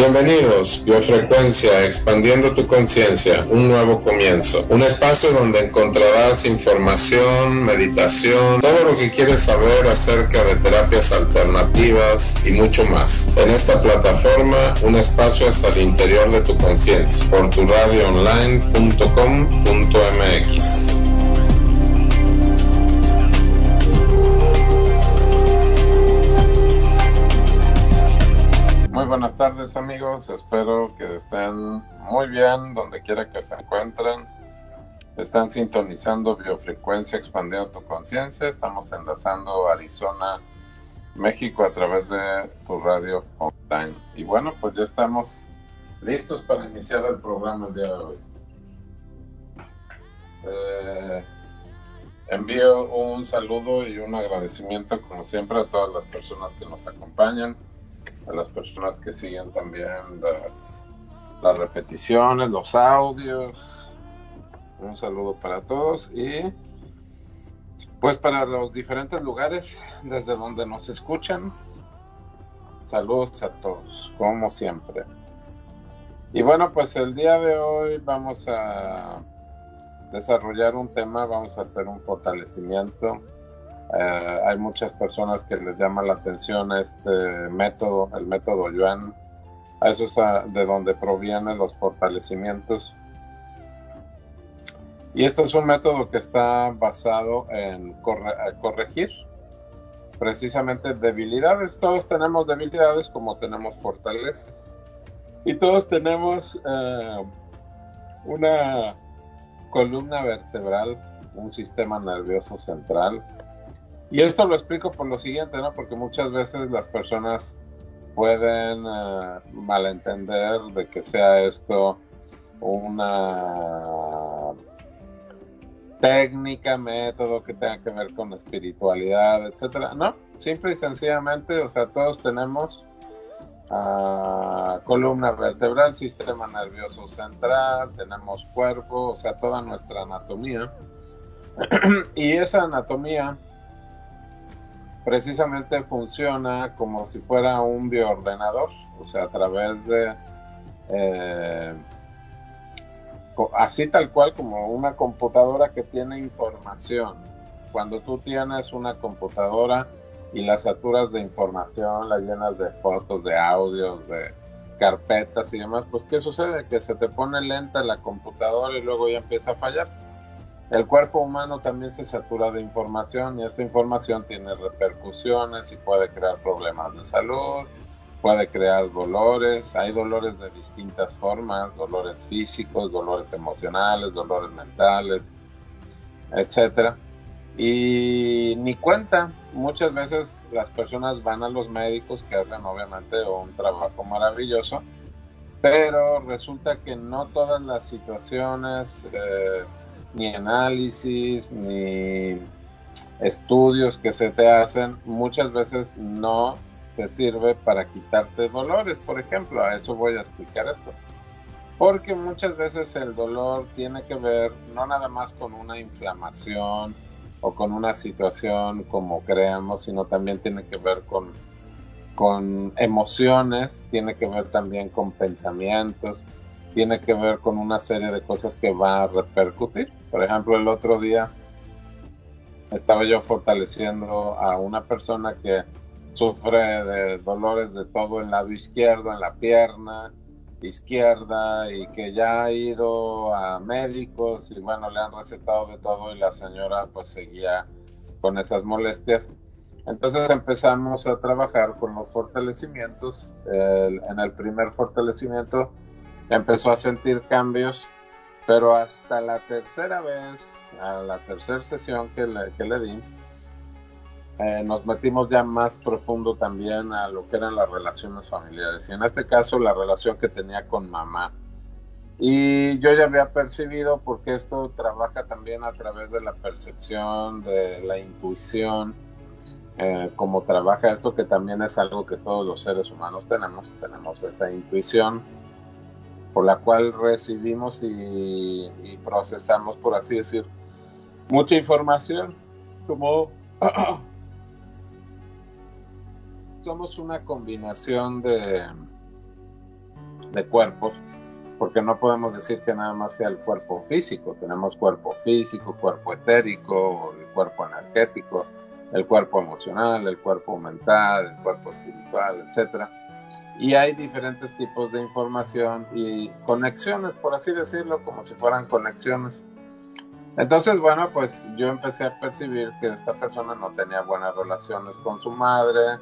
Bienvenidos, Biofrecuencia, expandiendo tu conciencia, un nuevo comienzo. Un espacio donde encontrarás información, meditación, todo lo que quieres saber acerca de terapias alternativas y mucho más. En esta plataforma, un espacio hacia el interior de tu conciencia, por. Buenas tardes amigos, espero que estén muy bien donde quiera que se encuentren. Están sintonizando Biofrecuencia Expandiendo tu Conciencia. Estamos enlazando Arizona, México a través de tu radio online. Y bueno, pues ya estamos listos para iniciar el programa el día de hoy. Eh, envío un saludo y un agradecimiento como siempre a todas las personas que nos acompañan a las personas que siguen también las, las repeticiones, los audios. Un saludo para todos y pues para los diferentes lugares desde donde nos escuchan. Saludos a todos, como siempre. Y bueno, pues el día de hoy vamos a desarrollar un tema, vamos a hacer un fortalecimiento eh, hay muchas personas que les llama la atención este método, el método Yuan. Eso es de donde provienen los fortalecimientos. Y este es un método que está basado en corregir precisamente debilidades. Todos tenemos debilidades como tenemos fortaleza. Y todos tenemos eh, una columna vertebral, un sistema nervioso central, y esto lo explico por lo siguiente, ¿no? Porque muchas veces las personas pueden eh, malentender de que sea esto una técnica, método que tenga que ver con espiritualidad, etcétera. No, simple y sencillamente, o sea, todos tenemos uh, columna vertebral, sistema nervioso central, tenemos cuerpo, o sea, toda nuestra anatomía. y esa anatomía precisamente funciona como si fuera un bioordenador, o sea, a través de, eh, así tal cual como una computadora que tiene información. Cuando tú tienes una computadora y la saturas de información, la llenas de fotos, de audios, de carpetas y demás, pues ¿qué sucede? Que se te pone lenta la computadora y luego ya empieza a fallar el cuerpo humano también se satura de información y esa información tiene repercusiones y puede crear problemas de salud, puede crear dolores, hay dolores de distintas formas, dolores físicos, dolores emocionales, dolores mentales, etcétera. Y ni cuenta, muchas veces las personas van a los médicos que hacen obviamente un trabajo maravilloso, pero resulta que no todas las situaciones eh, ni análisis, ni estudios que se te hacen, muchas veces no te sirve para quitarte dolores, por ejemplo, a eso voy a explicar esto. Porque muchas veces el dolor tiene que ver no nada más con una inflamación o con una situación como creemos, sino también tiene que ver con, con emociones, tiene que ver también con pensamientos, tiene que ver con una serie de cosas que va a repercutir. Por ejemplo, el otro día estaba yo fortaleciendo a una persona que sufre de dolores de todo el lado izquierdo, en la pierna izquierda y que ya ha ido a médicos y bueno, le han recetado de todo y la señora pues seguía con esas molestias. Entonces empezamos a trabajar con los fortalecimientos. en el primer fortalecimiento empezó a sentir cambios, pero hasta la tercera vez, a la tercera sesión que le, que le di, eh, nos metimos ya más profundo también a lo que eran las relaciones familiares, y en este caso la relación que tenía con mamá. Y yo ya había percibido, porque esto trabaja también a través de la percepción, de la intuición, eh, como trabaja esto, que también es algo que todos los seres humanos tenemos, tenemos esa intuición por la cual recibimos y, procesamos, por así decir, mucha información, como somos una combinación de, de cuerpos, porque no podemos decir que nada más sea el cuerpo físico, tenemos cuerpo físico, cuerpo etérico, el cuerpo energético, el cuerpo emocional, el cuerpo mental, el cuerpo espiritual, etc. Y hay diferentes tipos de información y conexiones, por así decirlo, como si fueran conexiones. Entonces, bueno, pues yo empecé a percibir que esta persona no tenía buenas relaciones con su madre,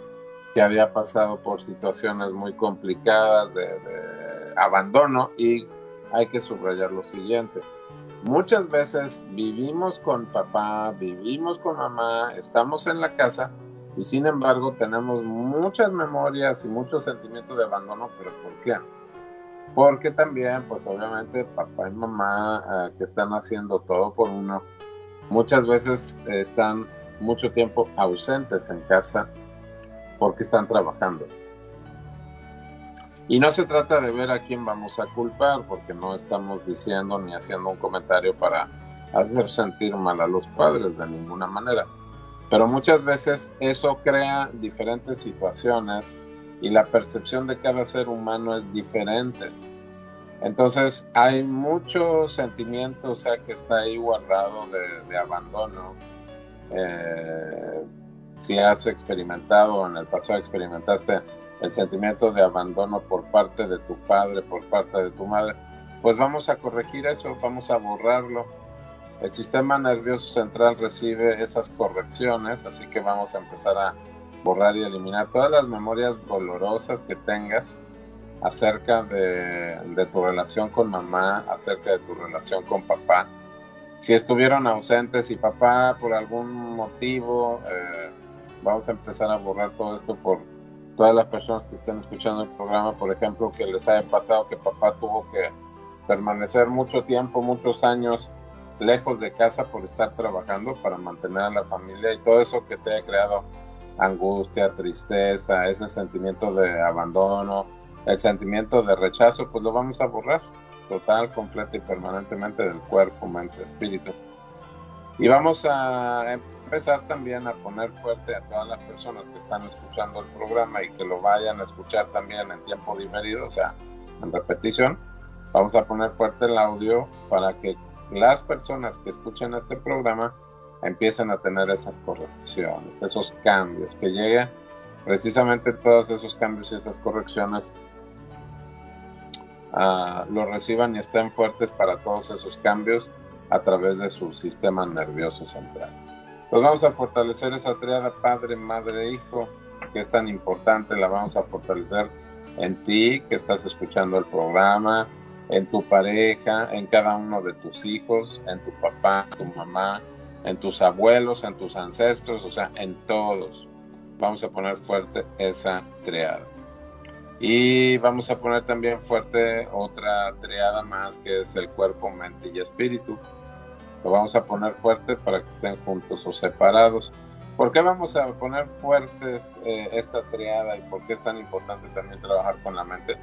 que había pasado por situaciones muy complicadas de, abandono y hay que subrayar lo siguiente. Muchas veces vivimos con papá, vivimos con mamá, estamos en la casa y sin embargo tenemos muchas memorias y muchos sentimientos de abandono, pero ¿por qué? Porque también, pues obviamente papá y mamá eh, que están haciendo todo por uno, muchas veces están mucho tiempo ausentes en casa porque están trabajando. Y no se trata de ver a quién vamos a culpar, porque no estamos diciendo ni haciendo un comentario para hacer sentir mal a los padres de ninguna manera. Pero muchas veces eso crea diferentes situaciones y la percepción de cada ser humano es diferente. Entonces hay mucho sentimiento, o sea, que está ahí guardado de, abandono. Eh, si has experimentado en el pasado experimentaste el sentimiento de abandono por parte de tu padre, por parte de tu madre, pues vamos a corregir eso, vamos a borrarlo. El sistema nervioso central recibe esas correcciones, así que vamos a empezar a borrar y eliminar todas las memorias dolorosas que tengas acerca de, tu relación con mamá, acerca de tu relación con papá. Si estuvieron ausentes y papá por algún motivo eh, vamos a empezar a borrar todo esto por todas las personas que estén escuchando el programa, por ejemplo, que les haya pasado que papá tuvo que permanecer mucho tiempo, muchos años lejos de casa por estar trabajando para mantener a la familia y todo eso que te ha creado angustia, tristeza, ese sentimiento de abandono, el sentimiento de rechazo, pues lo vamos a borrar total, completa y permanentemente del cuerpo, mente, espíritu. Y vamos a empezar también a poner fuerte a todas las personas que están escuchando el programa y que lo vayan a escuchar también en tiempo diferido, o sea, en repetición. Vamos a poner fuerte el audio para que las personas que escuchen este programa empiecen a tener esas correcciones, esos cambios, que lleguen precisamente todos esos cambios y esas correcciones uh, lo reciban y estén fuertes para todos esos cambios a través de su sistema nervioso central. Pues vamos a fortalecer esa triada padre, madre, hijo, que es tan importante, la vamos a fortalecer en ti, que estás escuchando el programa, en tu pareja, en cada uno de tus hijos, en tu papá, tu mamá, en tus abuelos, en tus ancestros, o sea, en todos. Vamos a poner fuerte esa triada. Y vamos a poner también fuerte otra triada más que es el cuerpo, mente y espíritu lo vamos a poner fuerte para que estén juntos o separados. ¿Por qué vamos a poner fuertes eh, esta triada y por qué es tan importante también trabajar con la mente?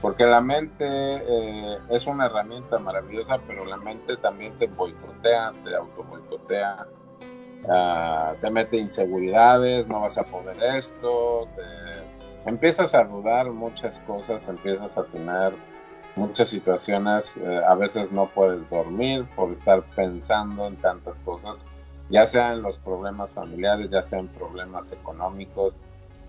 Porque la mente eh, es una herramienta maravillosa, pero la mente también te boicotea, te auto boicotea, ah, te mete inseguridades, no vas a poder esto, empiezas a dudar muchas cosas, empiezas a tener muchas situaciones eh, a veces no puedes dormir por estar pensando en tantas cosas, ya sea en los problemas familiares, ya sea en problemas económicos,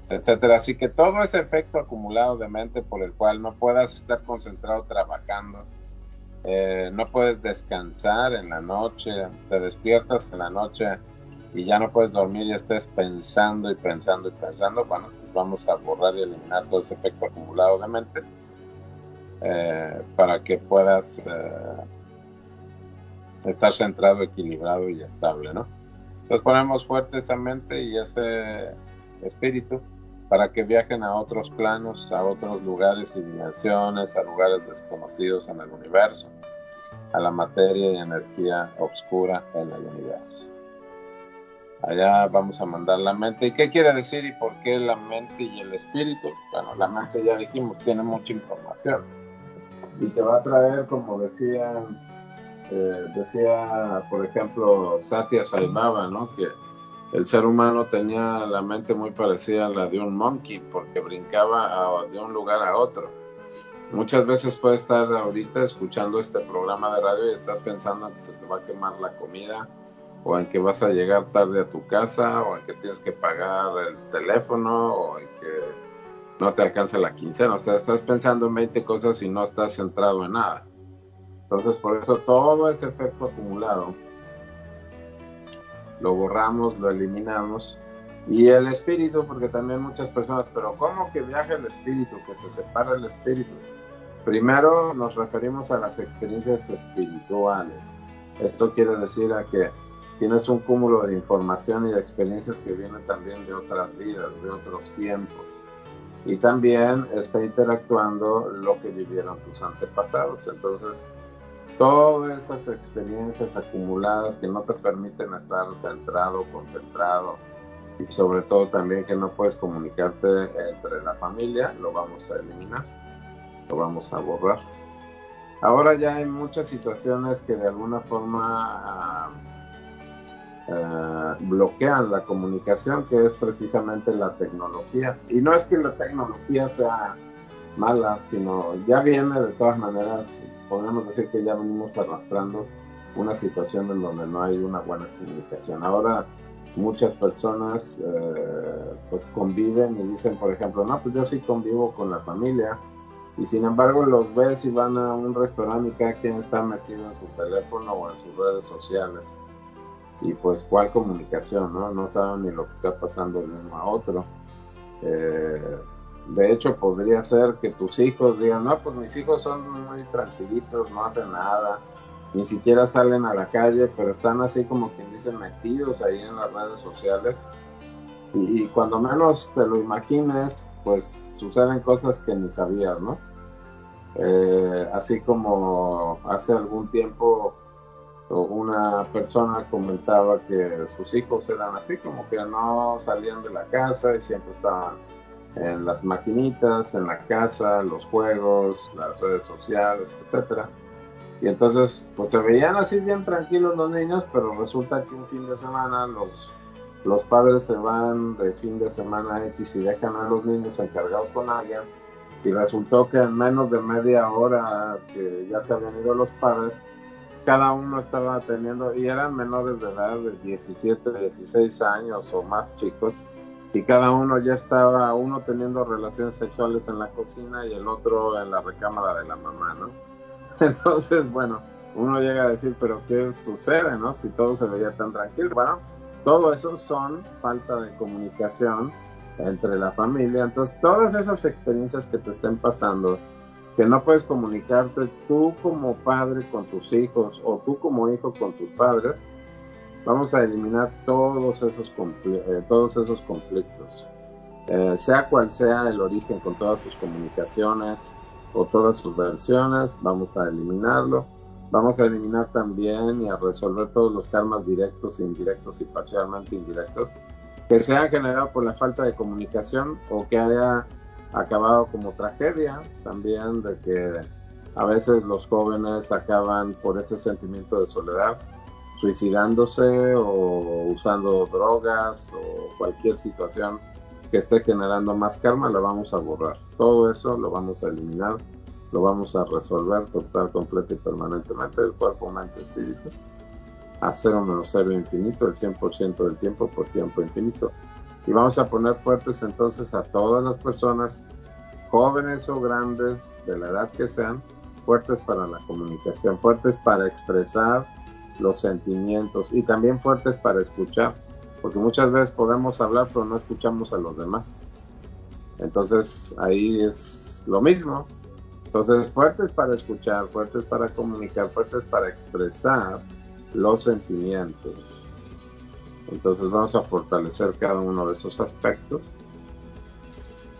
etcétera. Así que todo ese efecto acumulado de mente por el cual no puedas estar concentrado trabajando, eh, no puedes descansar en la noche, te despiertas en la noche y ya no puedes dormir y estés pensando y pensando y pensando, bueno, pues vamos a borrar y eliminar todo ese efecto acumulado de mente eh, para que puedas eh, estar centrado, equilibrado y estable, ¿no? Entonces ponemos fuerte esa mente y ese espíritu para que viajen a otros planos, a otros lugares y dimensiones, a lugares desconocidos en el universo, a la materia y energía oscura en el universo. Allá vamos a mandar la mente. ¿Y qué quiere decir y por qué la mente y el espíritu? Bueno, la mente ya dijimos, tiene mucha información y te va a traer, como decía, eh, decía, por ejemplo, Satya Sai ¿no? Que el ser humano tenía la mente muy parecida a la de un monkey porque brincaba de un lugar a otro. Muchas veces puedes estar ahorita escuchando este programa de radio y estás pensando en que se te va a quemar la comida, o en que vas a llegar tarde a tu casa, o en que tienes que pagar el teléfono, o en que no te alcanza la quincena. O sea, estás pensando en 20 cosas y no estás centrado en nada. Entonces, por eso todo ese efecto acumulado lo borramos, lo eliminamos. Y el espíritu, porque también muchas personas, pero ¿cómo que viaja el espíritu? Que se separa el espíritu. Primero nos referimos a las experiencias espirituales. Esto quiere decir que tienes un cúmulo de información y de experiencias que vienen también de otras vidas, de otros tiempos. Y también está interactuando lo que vivieron tus antepasados. Entonces, todas esas experiencias acumuladas que no te permiten estar centrado, concentrado y sobre todo también que no puedes comunicarte entre la familia, lo vamos a eliminar, lo vamos a borrar. Ahora ya hay muchas situaciones que de alguna forma uh, bloquean la comunicación, que es precisamente la tecnología. Y no es que la tecnología sea mala, sino ya viene de todas maneras podemos decir que ya venimos arrastrando una situación en donde no hay una buena comunicación. Ahora muchas personas eh, pues conviven y dicen, por ejemplo, no, pues yo sí convivo con la familia y sin embargo los ves y van a un restaurante y cada quien está metido en su teléfono o en sus redes sociales. Y pues cuál comunicación, ¿no? No saben ni lo que está pasando de uno a otro. Eh, de hecho, podría ser que tus hijos digan, no, pues mis hijos son muy tranquilitos, no hacen nada, ni siquiera salen a la calle, pero están así como quien dice metidos ahí en las redes sociales. Y, cuando menos te lo imagines, pues suceden cosas que ni sabías, ¿no? Eh, así como hace algún tiempo una persona comentaba que sus hijos eran así, como que no salían de la casa y siempre estaban en las maquinitas, en la casa, los juegos, las redes sociales, etcétera. Y entonces, pues se veían así bien tranquilos los niños, pero resulta que un fin de semana los, los padres se van de fin de semana X y dejan a los niños encargados con alguien. Y resultó que en menos de media hora que ya se habían ido los padres, cada uno estaba teniendo, y eran menores de edad de 17, 16 años o más chicos, y cada uno ya estaba, uno teniendo relaciones sexuales en la cocina y el otro en la recámara de la mamá, ¿no? Entonces, bueno, uno llega a decir, pero ¿qué sucede, no? Si todo se veía tan tranquilo. Bueno, todo eso son falta de comunicación entre la familia. Entonces, todas esas experiencias que te estén pasando, que no puedes comunicarte tú como padre con tus hijos o tú como hijo con tus padres, vamos a eliminar todos esos, eh, todos esos conflictos. Eh, sea cual sea el origen con todas sus comunicaciones o todas sus versiones, vamos a eliminarlo. Vamos a eliminar también y a resolver todos los karmas directos, indirectos y parcialmente indirectos que se han generado por la falta de comunicación o que haya acabado como tragedia también de que a veces los jóvenes acaban por ese sentimiento de soledad suicidándose o usando drogas o cualquier situación que esté generando más karma, la vamos a borrar. Todo eso lo vamos a eliminar, lo vamos a resolver total, completo y permanentemente del cuerpo, mente, espíritu, a cero menos cero infinito, el 100% del tiempo por tiempo infinito. Y vamos a poner fuertes entonces a todas las personas, jóvenes o grandes, de la edad que sean, fuertes para la comunicación, fuertes para expresar los sentimientos y también fuertes para escuchar, porque muchas veces podemos hablar pero no escuchamos a los demás. Entonces ahí es lo mismo. Entonces fuertes para escuchar, fuertes para comunicar, fuertes para expresar los sentimientos. Entonces vamos a fortalecer cada uno de esos aspectos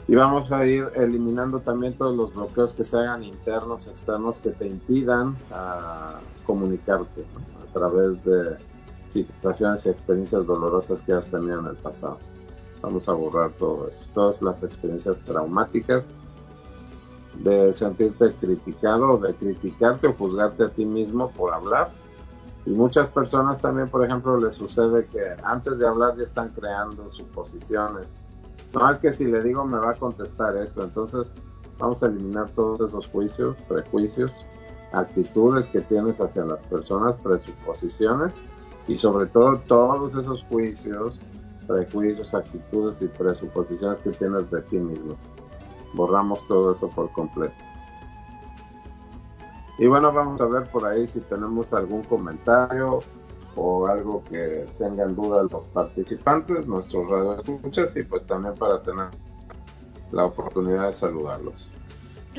y vamos a ir eliminando también todos los bloqueos que se hagan internos, externos, que te impidan a ah, comunicarte través de situaciones y experiencias dolorosas que has tenido en el pasado. Vamos a borrar todo eso, todas las experiencias traumáticas de sentirte criticado, de criticarte o juzgarte a ti mismo por hablar. Y muchas personas también, por ejemplo, les sucede que antes de hablar ya están creando suposiciones no, es que si le digo me va a contestar esto. Entonces Vamos a eliminar todos esos juicios, prejuicios, actitudes que tienes hacia las personas, presuposiciones y sobre todo todos esos juicios, prejuicios, actitudes y presuposiciones que tienes de ti mismo. Borramos todo eso por completo. Y bueno, vamos a ver por ahí si tenemos algún comentario o algo que tengan duda los participantes, nuestros radioescuchas y pues también para tener la oportunidad de saludarlos.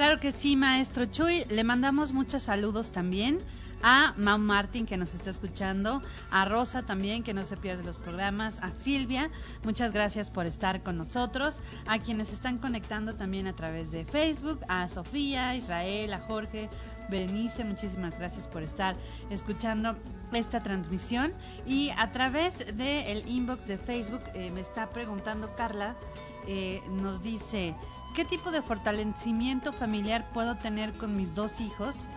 Claro que sí, maestro Chuy. Le mandamos muchos saludos también a Mau Martín que nos está escuchando, a Rosa también que no se pierde los programas, a Silvia, muchas gracias por estar con nosotros, a quienes están conectando también a través de Facebook, a Sofía, a Israel, a Jorge, Berenice, muchísimas gracias por estar escuchando esta transmisión y a través del inbox de Facebook eh, me está preguntando Carla, eh, nos dice, ¿qué tipo de fortalecimiento familiar puedo tener con mis dos hijos?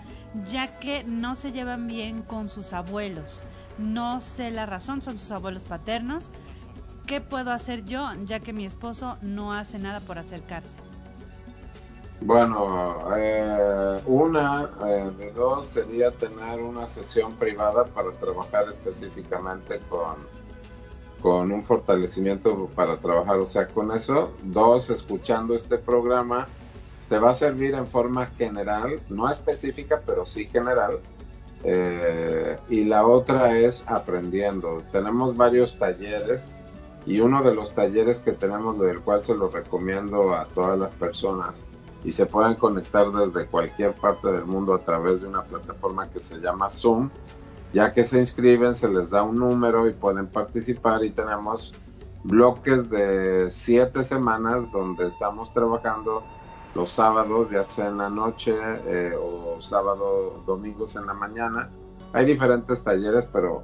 ya que no se llevan bien con sus abuelos. No sé la razón, son sus abuelos paternos. ¿Qué puedo hacer yo, ya que mi esposo no hace nada por acercarse? Bueno, eh, una eh, de dos sería tener una sesión privada para trabajar específicamente con, con un fortalecimiento para trabajar, o sea, con eso. Dos, escuchando este programa, te va a servir en forma general, no específica, pero sí general. Eh, y la otra es aprendiendo. Tenemos varios talleres y uno de los talleres que tenemos, del cual se lo recomiendo a todas las personas, y se pueden conectar desde cualquier parte del mundo a través de una plataforma que se llama Zoom. Ya que se inscriben, se les da un número y pueden participar y tenemos bloques de siete semanas donde estamos trabajando los sábados, ya sea en la noche eh, o sábado, domingos en la mañana. Hay diferentes talleres, pero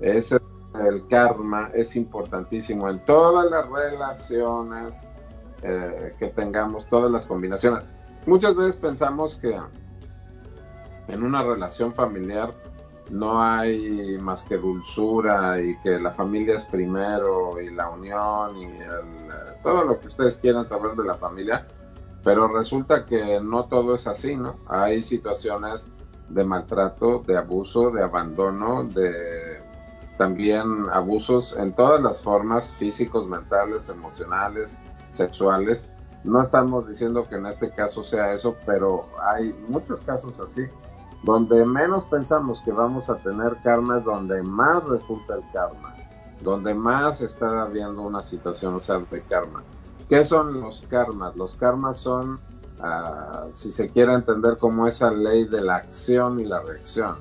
ese, el karma es importantísimo en todas las relaciones, eh, que tengamos todas las combinaciones. Muchas veces pensamos que en una relación familiar no hay más que dulzura y que la familia es primero y la unión y todo lo que ustedes quieran saber de la familia, pero resulta que no todo es así, ¿no? Hay situaciones de maltrato, de abuso, de abandono, de también abusos en todas las formas, físicos, mentales, emocionales, sexuales. No estamos diciendo que en este caso sea eso, pero hay muchos casos así. Donde menos pensamos que vamos a tener karma es donde más resulta el karma, donde más está habiendo una situación, o de karma. ¿Qué son los karmas? Los karmas son, ah, si se quiere entender como esa ley de la acción y la reacción.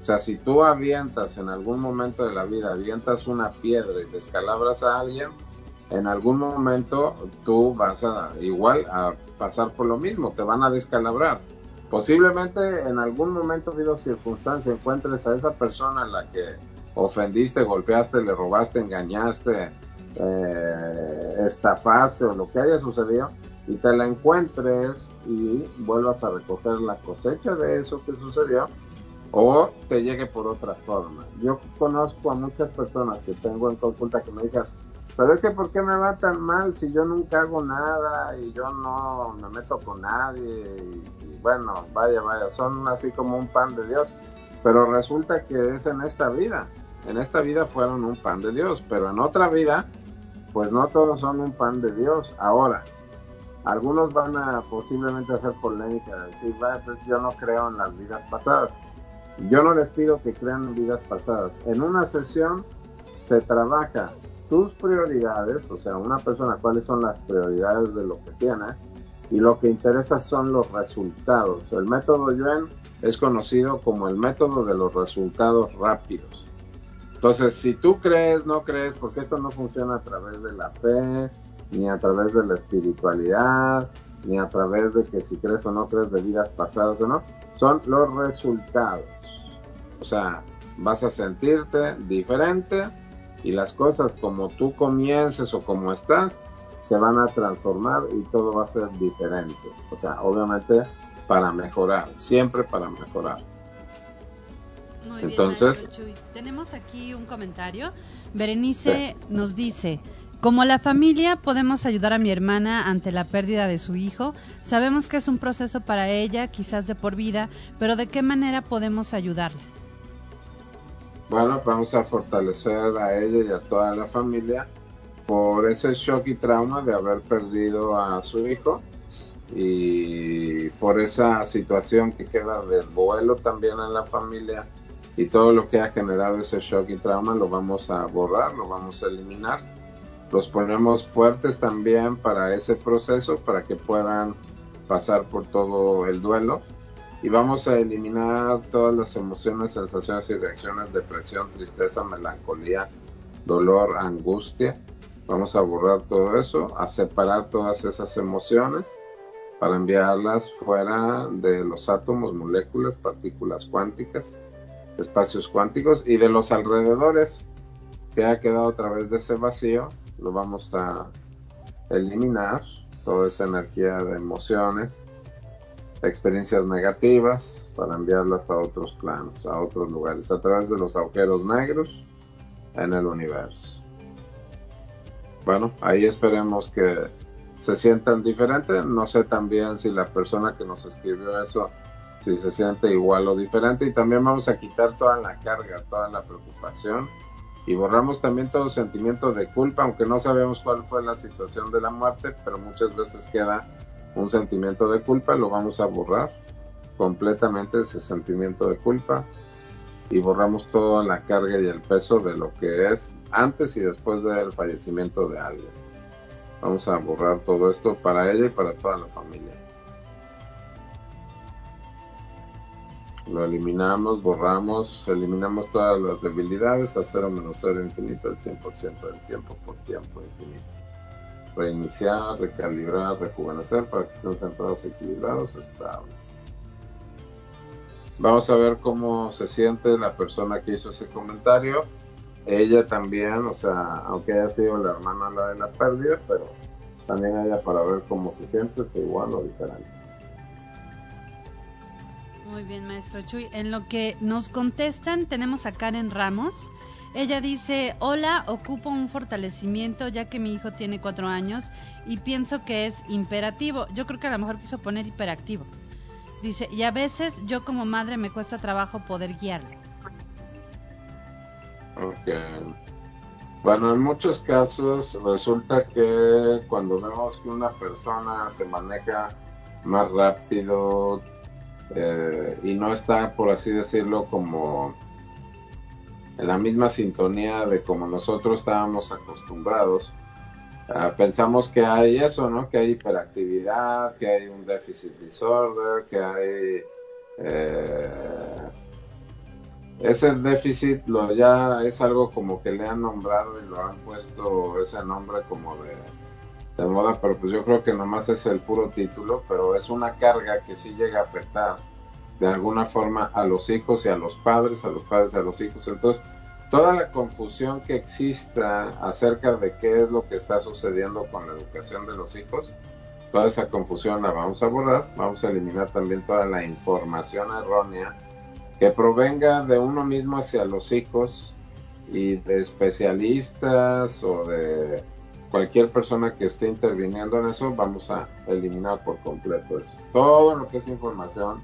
O sea, si tú avientas en algún momento de la vida, avientas una piedra y descalabras a alguien, en algún momento tú vas a igual a pasar por lo mismo, te van a descalabrar. Posiblemente en algún momento, habido circunstancia, encuentres a esa persona a la que ofendiste, golpeaste, le robaste, engañaste, eh, estafaste o lo que haya sucedido y te la encuentres y vuelvas a recoger la cosecha de eso que sucedió o te llegue por otra forma. Yo conozco a muchas personas que tengo en consulta que me dicen, pero es que ¿por qué me va tan mal si yo nunca hago nada y yo no me meto con nadie? Y, bueno, vaya, vaya, son así como un pan de Dios. Pero resulta que es en esta vida. En esta vida fueron un pan de Dios, pero en otra vida, pues no todos son un pan de Dios. Ahora, algunos van a posiblemente hacer polémica, decir, vaya, pues yo no creo en las vidas pasadas. Yo no les pido que crean en vidas pasadas. En una sesión se trabaja tus prioridades, o sea, una persona cuáles son las prioridades de lo que tiene y lo que interesa son los resultados. El método Yuen es conocido como el método de los resultados rápidos. Entonces, si tú crees, no crees, porque esto no funciona a través de la fe, ni a través de la espiritualidad, ni a través de que si crees o no crees de vidas pasadas o no, son los resultados. O sea, vas a sentirte diferente y las cosas como tú comiences o como estás se van a transformar y todo va a ser diferente. O sea, obviamente para mejorar, siempre para mejorar. Entonces, tenemos aquí un comentario. Berenice nos dice, Como la familia podemos ayudar a mi hermana ante la pérdida de su hijo. Sabemos que es un proceso para ella, quizás de por vida, pero ¿de qué manera podemos ayudarla? Bueno, vamos a fortalecer a ella y a toda la familia por ese shock y trauma de haber perdido a su hijo y por esa situación que queda del vuelo también en la familia y todo lo que ha generado ese shock y trauma lo vamos a borrar, lo vamos a eliminar los ponemos fuertes también para ese proceso, para que puedan pasar por todo el duelo. Y vamos a eliminar todas las emociones, sensaciones y reacciones, depresión, tristeza, melancolía, dolor, angustia. Vamos a borrar todo eso, a separar todas esas emociones para enviarlas fuera de los átomos, moléculas, partículas cuánticas, espacios cuánticos y de los alrededores que ha quedado a través de ese vacío lo vamos a eliminar, toda esa energía de emociones, experiencias negativas, para enviarlas a otros planos, a otros lugares, a través de los agujeros negros en el universo. Bueno, ahí esperemos que se sientan diferentes. No sé también si la persona que nos escribió eso, si se siente igual o diferente. Y también vamos a quitar toda la carga, toda la preocupación y borramos también todo sentimiento de culpa, aunque no sabemos cuál fue la situación de la muerte, pero muchas veces queda un sentimiento de culpa, lo vamos a borrar completamente ese sentimiento de culpa y borramos toda la carga y el peso de lo que es antes y después del fallecimiento de alguien. Vamos a borrar todo esto para ella y para toda la familia. lo eliminamos, borramos, eliminamos todas las debilidades a cero menos cero infinito el 100% del tiempo por tiempo infinito. Reiniciar, recalibrar, rejuvenecer para que estén centrados, equilibrados, estables. Vamos a ver cómo se siente la persona que hizo ese comentario. Ella también, o sea, aunque haya sido la hermana la de la pérdida, pero también ella para ver cómo se siente, es igual o diferente. Muy bien, maestro Chuy. En lo que nos contestan, tenemos a Karen Ramos. Ella dice, hola, ocupo un fortalecimiento ya que mi hijo tiene cuatro años y pienso que es imperativo. Yo creo que a lo mejor quiso poner hiperactivo. Dice, y a veces yo como madre me cuesta trabajo poder guiarlo. Ok. Bueno, en muchos casos resulta que cuando vemos que una persona se maneja más rápido, eh, y no está, por así decirlo, como en la misma sintonía de como nosotros estábamos acostumbrados. Ah, pensamos que hay eso, ¿no? Que hay hiperactividad, que hay un déficit disorder, que hay... Eh, ese déficit lo ya es algo como que le han nombrado y lo han puesto ese nombre como de de moda, pero pues yo creo que nomás es el puro título, pero es una carga que sí llega a afectar de alguna forma a los hijos y a los padres, a los padres y a los hijos. Entonces, toda la confusión que exista acerca de qué es lo que está sucediendo con la educación de los hijos, toda esa confusión la vamos a borrar, vamos a eliminar también toda la información errónea que provenga de uno mismo hacia los hijos y de especialistas o de cualquier persona que esté interviniendo en eso, vamos a eliminar por completo eso. Todo lo que es información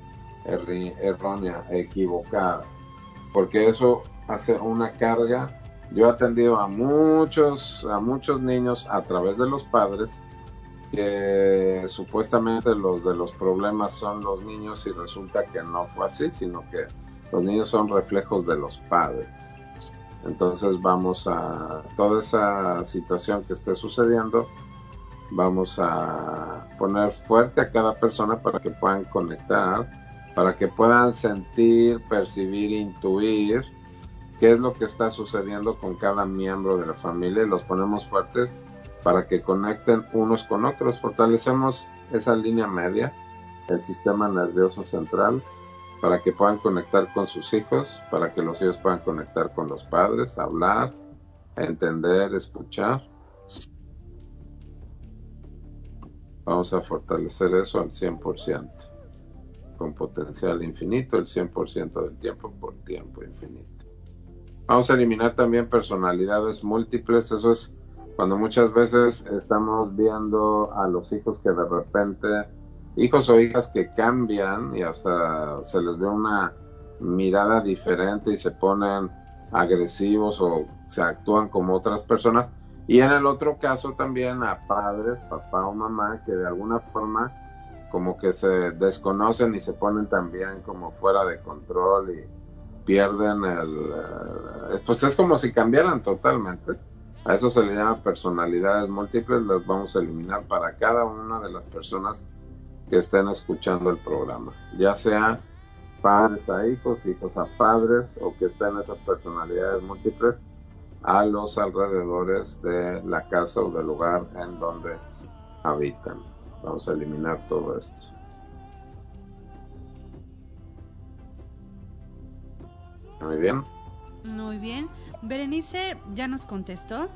errónea, equivocada, porque eso hace una carga. Yo he atendido a muchos, a muchos niños a través de los padres que supuestamente los de los problemas son los niños y resulta que no fue así, sino que los niños son reflejos de los padres. Entonces vamos a toda esa situación que esté sucediendo, vamos a poner fuerte a cada persona para que puedan conectar, para que puedan sentir, percibir, intuir qué es lo que está sucediendo con cada miembro de la familia y los ponemos fuertes para que conecten unos con otros. Fortalecemos esa línea media, el sistema nervioso central, para que puedan conectar con sus hijos, para que los hijos puedan conectar con los padres, hablar, entender, escuchar. Vamos a fortalecer eso al 100%, con potencial infinito, el 100% del tiempo por tiempo infinito. Vamos a eliminar también personalidades múltiples, eso es cuando muchas veces estamos viendo a los hijos que de repente, hijos o hijas que cambian y hasta se les ve una mirada diferente y se ponen agresivos o se actúan como otras personas. Y en el otro caso también a padres, papá o mamá, que de alguna forma como que se desconocen y se ponen también como fuera de control y pierden el... Eh, pues es como si cambiaran totalmente. A eso se le llama personalidades múltiples, las vamos a eliminar para cada una de las personas que estén escuchando el programa, ya sea padres a hijos, hijos a padres o que estén esas personalidades múltiples a los alrededores de la casa o del lugar en donde habitan. Vamos a eliminar todo esto. Muy bien. Muy bien. Berenice ya nos contestó.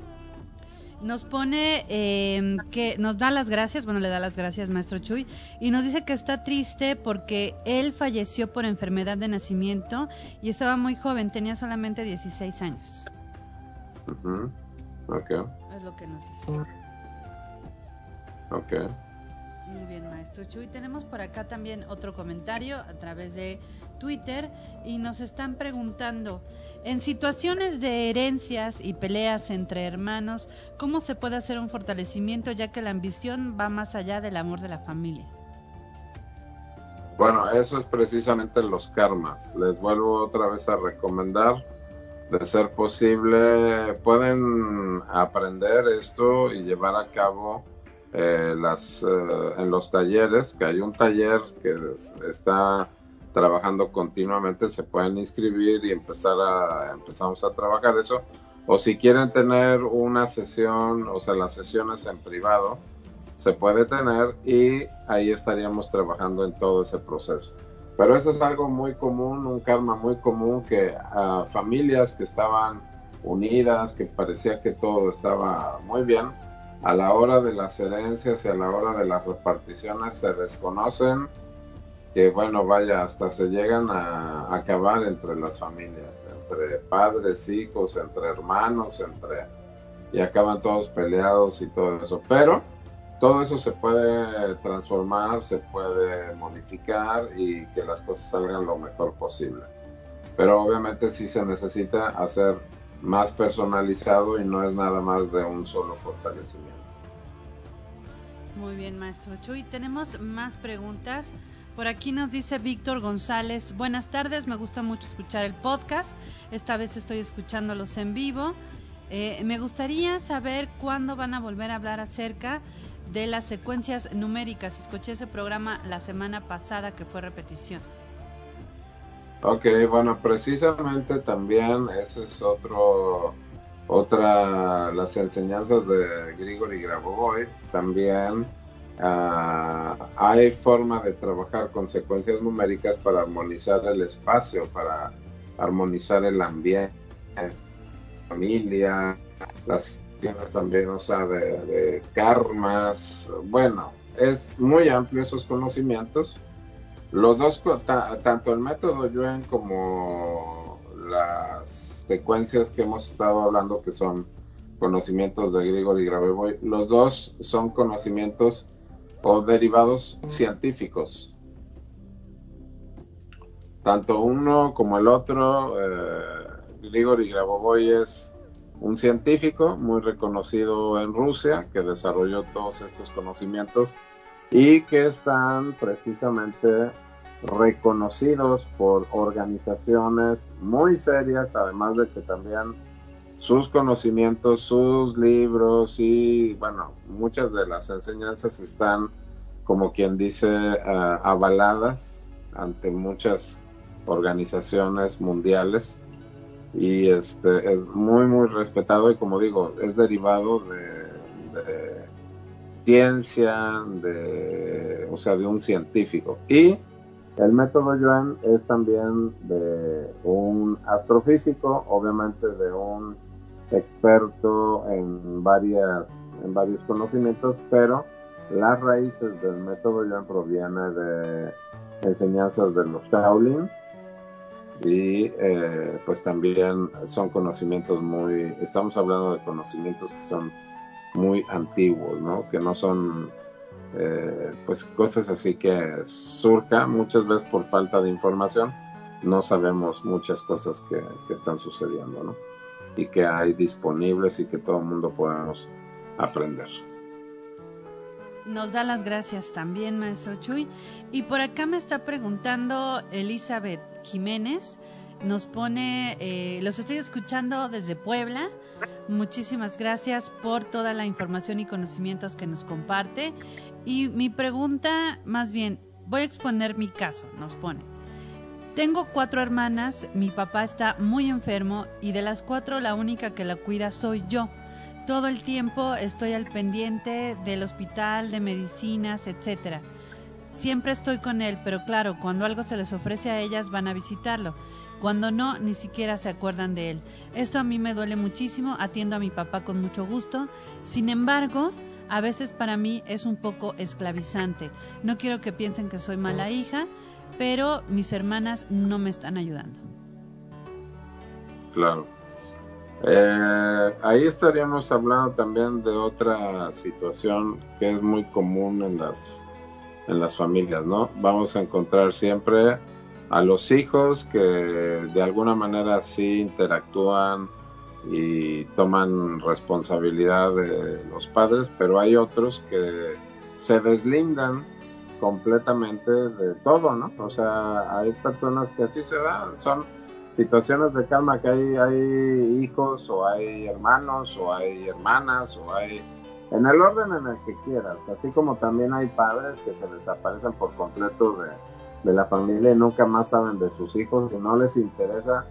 Nos pone eh, que nos da las gracias, bueno, le da las gracias, maestro Chuy, y nos dice que está triste porque él falleció por enfermedad de nacimiento y estaba muy joven, tenía solamente 16 años. Es lo que nos dice. Ok. Muy bien, maestro Chuy. Tenemos por acá también otro comentario a través de Twitter y nos están preguntando, en situaciones de herencias y peleas entre hermanos, ¿cómo se puede hacer un fortalecimiento ya que la ambición va más allá del amor de la familia? Bueno, eso es precisamente los karmas. Les vuelvo otra vez a recomendar, de ser posible, pueden aprender esto y llevar a cabo eh, las, eh, en los talleres, que hay un taller que está trabajando continuamente, se pueden inscribir y empezar a, empezamos a trabajar eso. O si quieren tener una sesión, o sea, las sesiones en privado, se puede tener y ahí estaríamos trabajando en todo ese proceso. Pero eso es algo muy común, un karma muy común que a familias que estaban unidas, que parecía que todo estaba muy bien, a la hora de las herencias y a la hora de las reparticiones se desconocen, que bueno, vaya, hasta se llegan a acabar entre las familias, entre padres, hijos, entre hermanos, entre y acaban todos peleados y todo eso. Pero todo eso se puede transformar, se puede modificar y que las cosas salgan lo mejor posible. Pero obviamente sí se necesita hacer más personalizado y no es nada más de un solo fortalecimiento. Muy bien, maestro Chuy. Tenemos más preguntas. Por aquí nos dice Víctor González, buenas tardes, me gusta mucho escuchar el podcast, esta vez estoy escuchándolos en vivo. Eh, me gustaría saber cuándo van a volver a hablar acerca de las secuencias numéricas. Escuché ese programa la semana pasada que fue repetición. Ok, bueno, precisamente también ese es otro, otra, las enseñanzas de Grigori Grabovoi, también uh, hay forma de trabajar con secuencias numéricas para armonizar el espacio, para armonizar el ambiente, familia, las también, o sea, de karmas, bueno, es muy amplio esos conocimientos los dos, tanto el método Yuen como las secuencias que hemos estado hablando, que son conocimientos de Grigori Graveboy, los dos son conocimientos o derivados científicos. Tanto uno como el otro, eh, Grigori Grabovoi es un científico muy reconocido en Rusia que desarrolló todos estos conocimientos y que están precisamente reconocidos por organizaciones muy serias, además de que también sus conocimientos, sus libros y bueno, muchas de las enseñanzas están, como quien dice, eh, avaladas ante muchas organizaciones mundiales. Y este es muy muy respetado y como digo es derivado de ciencia, de, o sea, de un científico. Y el método Yuan es también de un astrofísico, obviamente de un experto en varias en varios conocimientos, pero las raíces del método Yuan proviene de enseñanzas de los Shaolin y eh, pues también son conocimientos muy, estamos hablando de conocimientos que son muy antiguos, ¿no? Que no son eh, pues cosas así que surca muchas veces por falta de información no sabemos muchas cosas que, que están sucediendo, ¿no? Y que hay disponibles y que todo el mundo podemos aprender. Nos da las gracias también, maestro Chuy. Y por acá me está preguntando Elizabeth Jiménez. Nos pone, eh, los estoy escuchando desde Puebla. Muchísimas gracias por toda la información y conocimientos que nos comparte. Y mi pregunta, más bien, voy a exponer mi caso, nos pone. Tengo cuatro hermanas, mi papá está muy enfermo y de las cuatro la única que la cuida soy yo. Todo el tiempo estoy al pendiente del hospital, de medicinas, etcétera. Siempre estoy con él, pero claro, cuando algo se les ofrece a ellas van a visitarlo. Cuando no, ni siquiera se acuerdan de él. Esto a mí me duele muchísimo, atiendo a mi papá con mucho gusto. Sin embargo, a veces para mí es un poco esclavizante. No quiero que piensen que soy mala hija, pero mis hermanas no me están ayudando. Claro. Eh, ahí estaríamos hablando también de otra situación que es muy común en las, en las familias, ¿no? Vamos a encontrar siempre a los hijos que de alguna manera sí interactúan y toman responsabilidad de los padres, pero hay otros que se deslindan completamente de todo, ¿no? O sea, hay personas que así se dan, son situaciones de calma que hay, hay hijos o hay hermanos o hay hermanas o hay en el orden en el que quieras, así como también hay padres que se desaparecen por completo de, de la familia y nunca más saben de sus hijos y no les interesa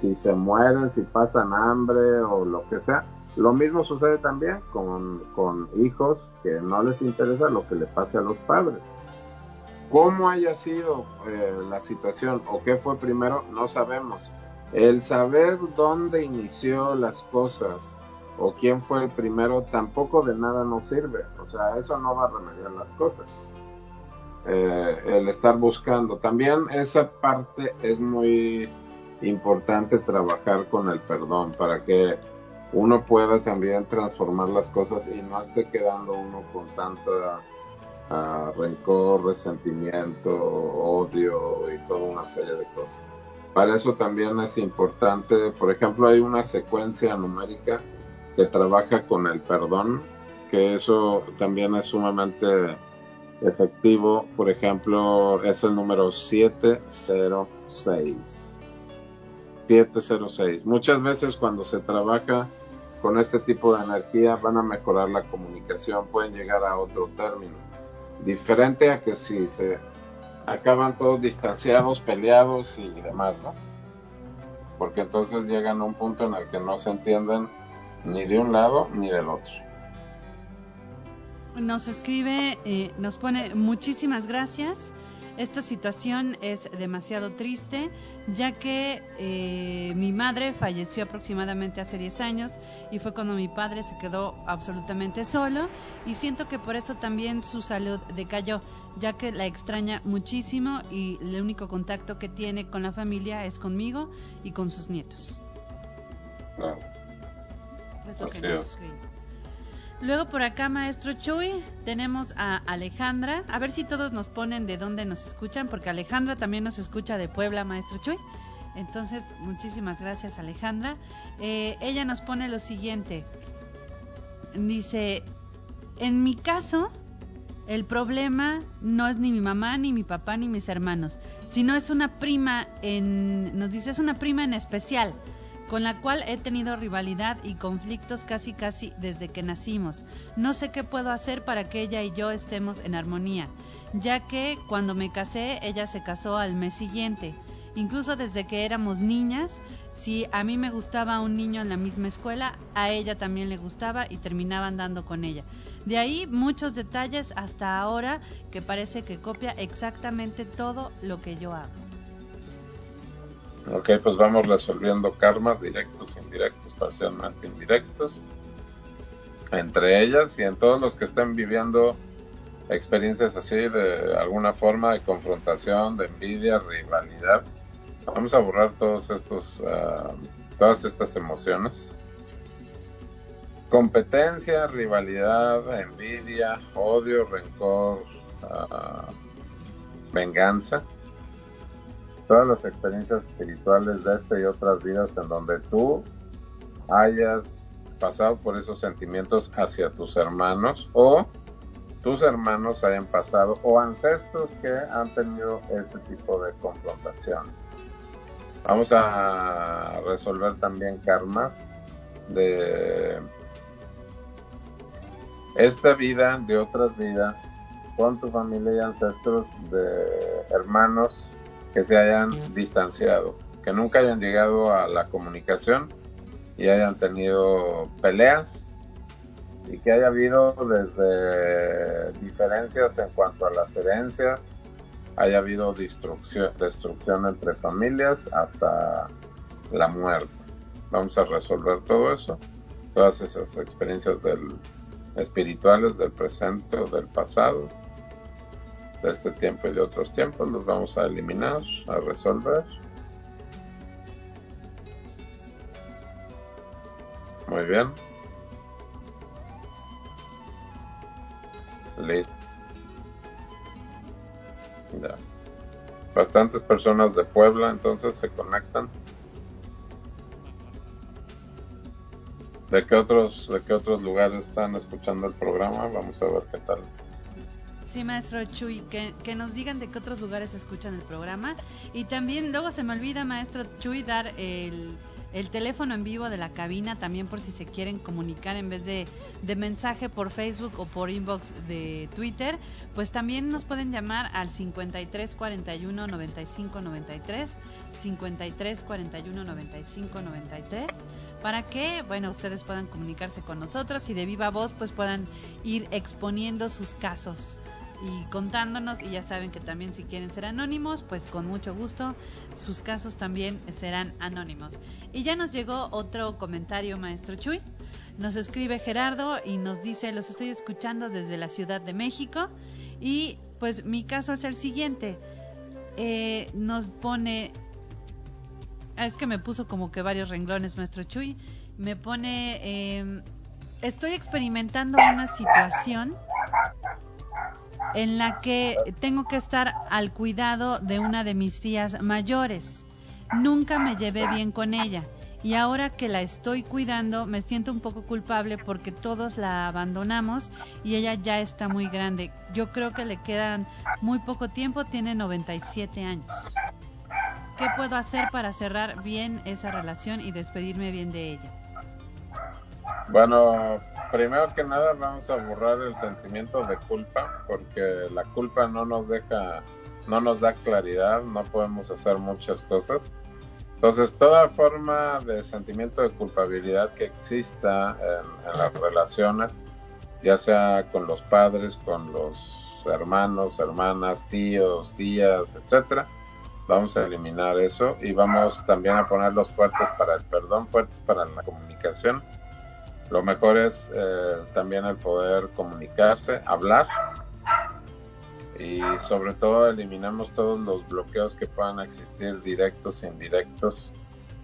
si se mueren, si pasan hambre o lo que sea. Lo mismo sucede también con, con hijos que no les interesa lo que le pase a los padres. Cómo haya sido eh, la situación o qué fue primero, no sabemos. El saber dónde inició las cosas o quién fue el primero tampoco de nada nos sirve. O sea, eso no va a remediar las cosas. Eh, el estar buscando. También esa parte es muy importante trabajar con el perdón para que uno pueda también transformar las cosas y no esté quedando uno con tanta rencor, resentimiento, odio y toda una serie de cosas. Para eso también es importante, por ejemplo, hay una secuencia numérica que trabaja con el perdón, que eso también es sumamente efectivo. Por ejemplo, es el número 706. 706. Muchas veces cuando se trabaja con este tipo de energía van a mejorar la comunicación, pueden llegar a otro término Diferente a que si se acaban todos distanciados, peleados y demás, ¿no? Porque entonces llegan a un punto en el que no se entienden ni de un lado ni del otro. Nos escribe, eh, nos pone muchísimas gracias. Esta situación es demasiado triste, ya que eh, mi madre falleció aproximadamente hace 10 años y fue cuando mi padre se quedó absolutamente solo y siento que por eso también su salud decayó, ya que la extraña muchísimo y el único contacto que tiene con la familia es conmigo y con sus nietos. Claro. Luego por acá, maestro Chuy, tenemos a Alejandra. A ver si todos nos ponen de dónde nos escuchan, porque Alejandra también nos escucha de Puebla, maestro Chuy. Entonces, muchísimas gracias, Alejandra. Eh, ella nos pone lo siguiente. Dice, en mi caso, el problema no es ni mi mamá, ni mi papá, ni mis hermanos, sino es una prima en, nos dice, es una prima en especial con la cual he tenido rivalidad y conflictos casi casi desde que nacimos. No sé qué puedo hacer para que ella y yo estemos en armonía, ya que cuando me casé ella se casó al mes siguiente. Incluso desde que éramos niñas, si a mí me gustaba un niño en la misma escuela, a ella también le gustaba y terminaba andando con ella. De ahí muchos detalles hasta ahora que parece que copia exactamente todo lo que yo hago. Ok, pues vamos resolviendo karmas directos, indirectos, parcialmente indirectos, entre ellas y en todos los que estén viviendo experiencias así de alguna forma de confrontación, de envidia, rivalidad. Vamos a borrar todos estos, ah, todas estas emociones. competencia, rivalidad, envidia, odio, rencor, ah, venganza. Todas las experiencias espirituales de esta y otras vidas en donde tú hayas pasado por esos sentimientos hacia tus hermanos o tus hermanos hayan pasado o ancestros que han tenido este tipo de confrontación. Vamos a resolver también karmas de esta vida, de otras vidas, con tu familia y ancestros de hermanos que se hayan distanciado, que nunca hayan llegado a la comunicación y hayan tenido peleas y que haya habido desde diferencias en cuanto a las herencias, haya habido destrucción, entre familias hasta la muerte. Vamos a resolver todo eso, todas esas experiencias del, espirituales del presente o del pasado, de este tiempo y de otros tiempos, los vamos a eliminar, a resolver. Muy bien. Listo. Ya. Bastantes personas de Puebla entonces se conectan. ¿De qué otros, de qué otros lugares están escuchando el programa? Vamos a ver qué tal. Maestro Chuy, que, nos digan de qué otros lugares escuchan el programa. Y también, luego se me olvida, maestro Chuy, dar el, el teléfono en vivo de la cabina también por si se quieren comunicar en vez de, de, mensaje por Facebook o por inbox de Twitter, pues también nos pueden llamar al 53 41 95 93, 53 41 95 93, para que, bueno, ustedes puedan comunicarse con nosotros y de viva voz pues puedan ir exponiendo sus casos y contándonos y ya saben que también si quieren ser anónimos, pues con mucho gusto sus casos también serán anónimos. Y ya nos llegó otro comentario, maestro Chuy. Nos escribe Gerardo y nos dice, los estoy escuchando desde la Ciudad de México y pues mi caso es el siguiente. Eh, nos pone, es que me puso como que varios renglones, maestro Chuy. Me pone, eh, estoy experimentando una situación en la que tengo que estar al cuidado de una de mis tías mayores. Nunca me llevé bien con ella y ahora que la estoy cuidando me siento un poco culpable porque todos la abandonamos y ella ya está muy grande. Yo creo que le quedan muy poco tiempo, tiene 97 años. ¿Qué puedo hacer para cerrar bien esa relación y despedirme bien de ella? Bueno, primero que nada vamos a borrar el sentimiento de culpa porque la culpa no nos deja, no nos da claridad, no podemos hacer muchas cosas. Entonces, toda forma de sentimiento de culpabilidad que exista en, en las relaciones, ya sea con los padres, con los hermanos, hermanas, tíos, tías, etcétera, vamos a eliminar eso y vamos también a ponerlos fuertes para el perdón, fuertes para la comunicación lo mejor es eh, también el poder comunicarse, hablar y sobre todo eliminamos todos los bloqueos que puedan existir directos, indirectos,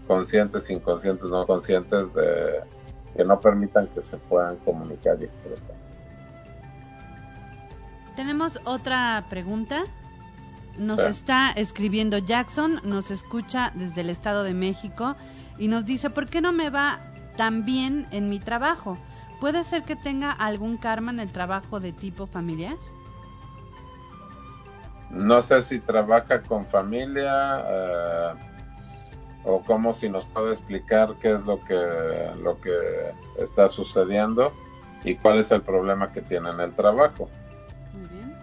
conscientes, inconscientes, no conscientes, de que no permitan que se puedan comunicar y expresar. Tenemos otra pregunta. Nos está escribiendo Jackson, nos escucha desde el Estado de México y nos dice, ¿por qué no me va también en mi trabajo. ¿Puede ser que tenga algún karma en el trabajo de tipo familiar? No sé si trabaja con familia eh, o cómo si nos puede explicar qué es lo que, lo que está sucediendo y cuál es el problema que tiene en el trabajo. Muy bien.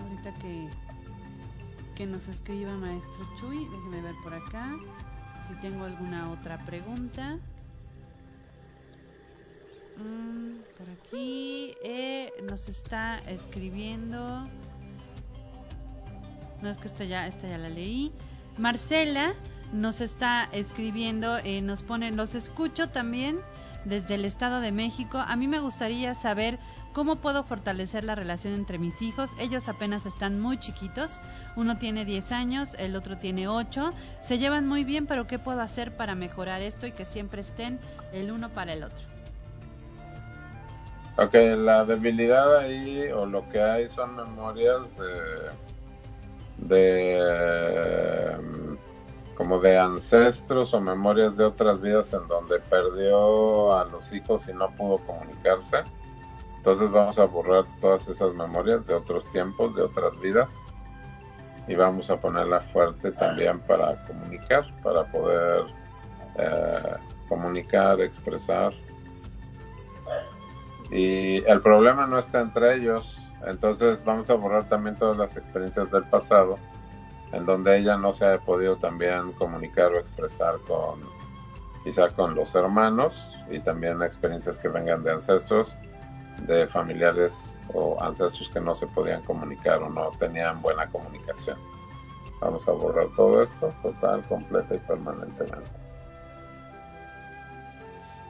Ahorita que, que nos escriba maestro Chuy, déjeme ver por acá si tengo alguna otra pregunta. Mm, por aquí eh, nos está escribiendo. No es que esta ya, esta ya la leí. Marcela nos está escribiendo, eh, nos pone, los escucho también, desde el Estado de México. A mí me gustaría saber cómo puedo fortalecer la relación entre mis hijos. Ellos apenas están muy chiquitos. Uno tiene 10 años, el otro tiene 8. Se llevan muy bien, pero ¿qué puedo hacer para mejorar esto y que siempre estén el uno para el otro? Ok, la debilidad ahí o lo que hay son memorias de, de como de ancestros o memorias de otras vidas en donde perdió a los hijos y no pudo comunicarse. Entonces vamos a borrar todas esas memorias de otros tiempos, de otras vidas y vamos a ponerla fuerte también para comunicar, para poder eh, comunicar, expresar. Y el problema no está entre ellos, entonces vamos a borrar también todas las experiencias del pasado, en donde ella no se ha podido también comunicar o expresar con quizá con los hermanos y también experiencias que vengan de ancestros, de familiares o ancestros que no se podían comunicar o no tenían buena comunicación. Vamos a borrar todo esto total, completa y permanentemente.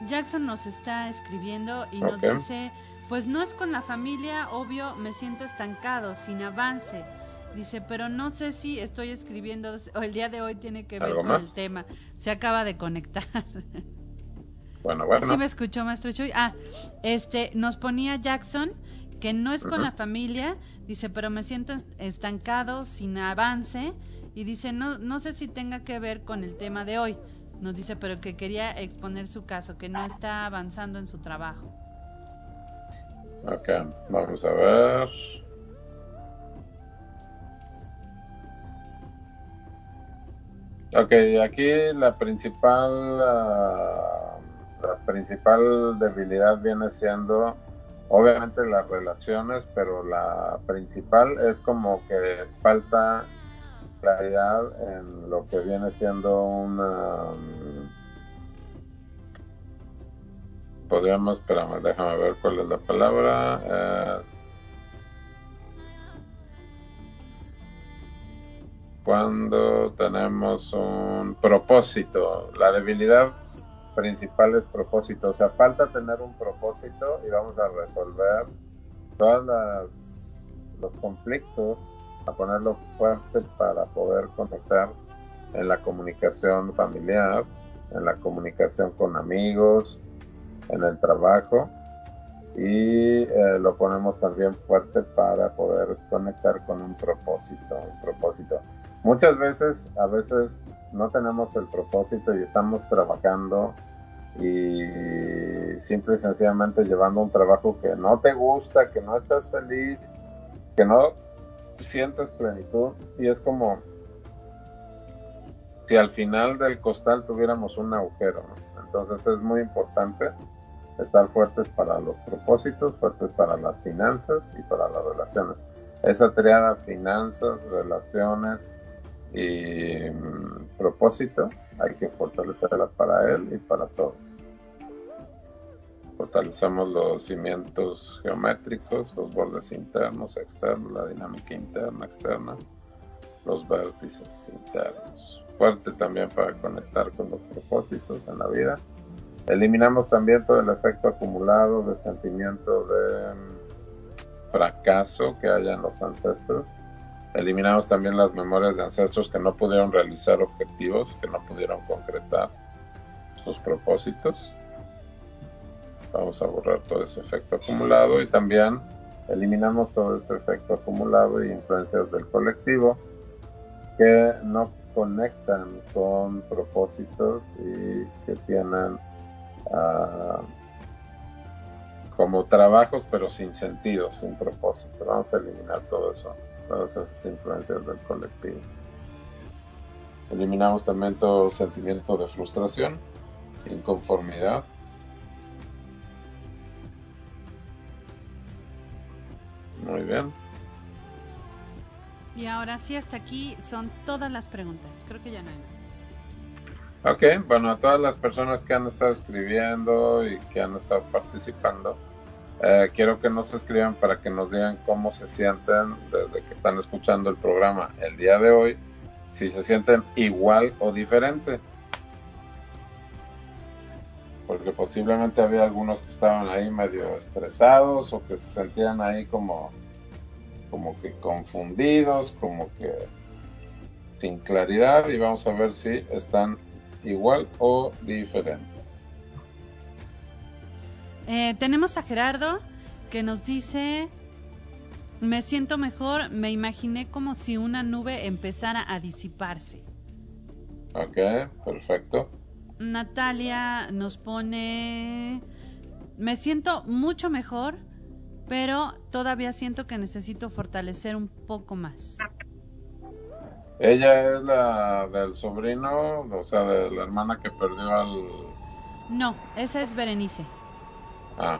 Jackson nos está escribiendo y nos dice, pues no es con la familia, obvio, me siento estancado, sin avance. Dice, pero no sé si estoy escribiendo, o el día de hoy tiene que ver con el tema. Se acaba de conectar. Bueno, bueno. ¿Sí me escuchó, maestro Chuy? Ah, este, nos ponía Jackson que no es con la familia, dice, pero me siento estancado, sin avance, y dice, no, no sé si tenga que ver con el tema de hoy. Nos dice, pero que quería exponer su caso, que no está avanzando en su trabajo. Ok, vamos a ver. Ok, aquí la principal, ah, la principal debilidad viene siendo obviamente las relaciones, pero la principal es como que falta claridad en lo que viene siendo una podríamos espérame déjame ver cuál es la palabra cuando tenemos un propósito. La debilidad principal es propósito o sea falta tener un propósito y vamos a resolver todas los conflictos a ponerlo fuerte para poder conectar en la comunicación familiar, en la comunicación con amigos, en el trabajo y eh, lo ponemos también fuerte para poder conectar con un propósito, un propósito. Muchas veces, a veces no tenemos el propósito y estamos trabajando y simple y sencillamente llevando un trabajo que no te gusta, que no estás feliz, que no sientes plenitud y es como si al final del costal tuviéramos un agujero. Entonces es muy importante estar fuertes para los propósitos, fuertes para las finanzas y para las relaciones. Esa triada finanzas, relaciones y mm, propósito hay que fortalecerla para él y para todos fortalecemos los cimientos geométricos, los bordes internos, externos, la dinámica interna, externa, los vértices internos. Fuerte también para conectar con los propósitos en la vida. Eliminamos también todo el efecto acumulado de sentimiento de mm, fracaso que haya en los ancestros. Eliminamos también las memorias de ancestros que no pudieron realizar objetivos, que no pudieron concretar sus propósitos vamos a borrar todo ese efecto acumulado y también eliminamos todo ese efecto acumulado y influencias del colectivo que no conectan con propósitos y que tienen uh, como trabajos pero sin sentido, sin propósito. Vamos a eliminar todo eso, todas esas influencias del colectivo. Eliminamos también todo sentimiento de frustración, inconformidad, Muy bien. Y ahora sí, hasta aquí son todas las preguntas. Creo que ya no hay nada. Ok, bueno, a todas las personas que han estado escribiendo y que han estado participando, eh, quiero que nos escriban para que nos digan cómo se sienten desde que están escuchando el programa el día de hoy, si se sienten igual o diferente. Porque posiblemente había algunos que estaban ahí medio estresados o que se sentían ahí como, como que confundidos, como que sin claridad y vamos a ver si están igual o diferentes. Eh, tenemos a Gerardo que nos dice, me siento mejor, me imaginé como si una nube empezara a disiparse. Ok, perfecto. Natalia nos pone, me siento mucho mejor, pero todavía siento que necesito fortalecer un poco más. Ella es la del sobrino, o sea, de la hermana que perdió al... No, esa es Berenice. Ah.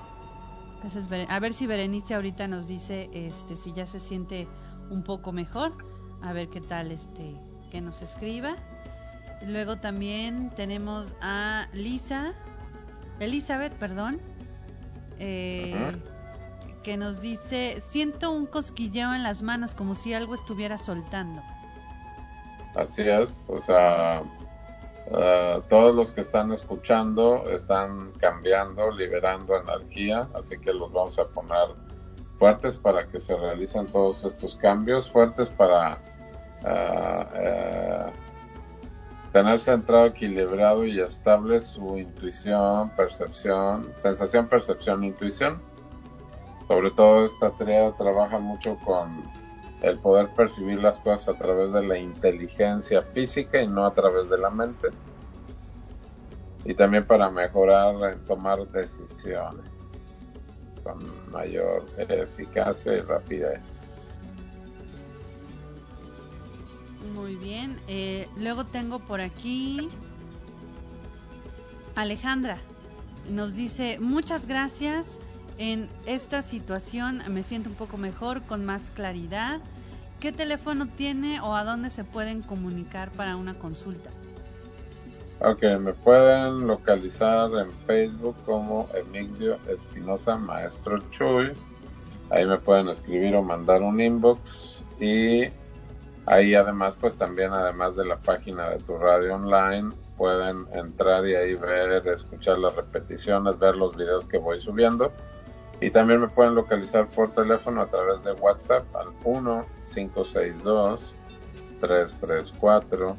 Esa es A ver si Berenice ahorita nos dice este si ya se siente un poco mejor. A ver qué tal este que nos escriba. Luego también tenemos a Lisa, Elizabeth, perdón, eh, que nos dice, siento un cosquilleo en las manos como si algo estuviera soltando. Así es, o sea, eh, todos los que están escuchando están cambiando, liberando energía, así que los vamos a poner fuertes para que se realicen todos estos cambios, fuertes para uh, tener centrado, equilibrado y estable su intuición, percepción, sensación, percepción, intuición. Sobre todo esta tarea trabaja mucho con el poder percibir las cosas a través de la inteligencia física y no a través de la mente. Y también para mejorar en tomar decisiones con mayor eficacia y rapidez. Muy bien. Eh, luego tengo por aquí Alejandra. Nos dice, muchas gracias. En esta situación me siento un poco mejor, con más claridad. ¿Qué teléfono tiene o a dónde se pueden comunicar para una consulta? Ok, me pueden localizar en Facebook como Emilio Espinosa Maestro Chuy. Ahí me pueden escribir o mandar un inbox y Ahí además, pues también además de la página de tu radio online, pueden entrar y ahí ver, escuchar las repeticiones, ver los videos que voy subiendo. Y también me pueden localizar por teléfono a través de WhatsApp al 1-562 334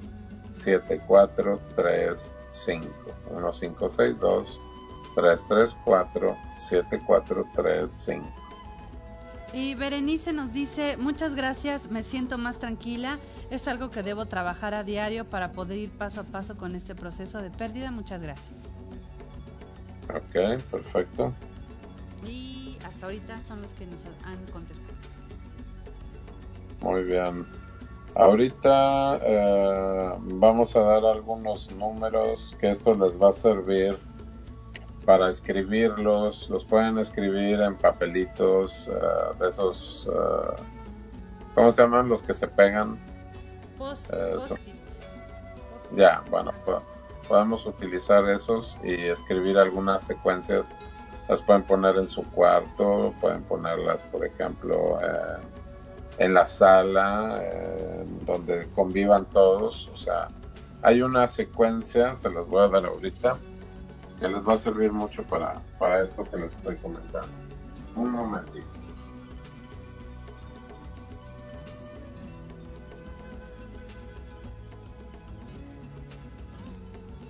y Berenice nos dice, muchas gracias, me siento más tranquila, es algo que debo trabajar a diario para poder ir paso a paso con este proceso de pérdida, muchas gracias. Ok, perfecto. Y hasta ahorita son los que nos han contestado. Muy bien. Ahorita eh, vamos a dar algunos números que esto les va a servir para escribirlos, los pueden escribir en papelitos eh, de esos, uh, ¿cómo se llaman? Los que se pegan. Post, ya, bueno, podemos utilizar esos y escribir algunas secuencias. Las pueden poner en su cuarto, pueden ponerlas, por ejemplo, en la sala, donde convivan todos. O sea, hay una secuencia, se las voy a dar ahorita que les va a servir mucho para, para esto que les estoy comentando. Un momentito.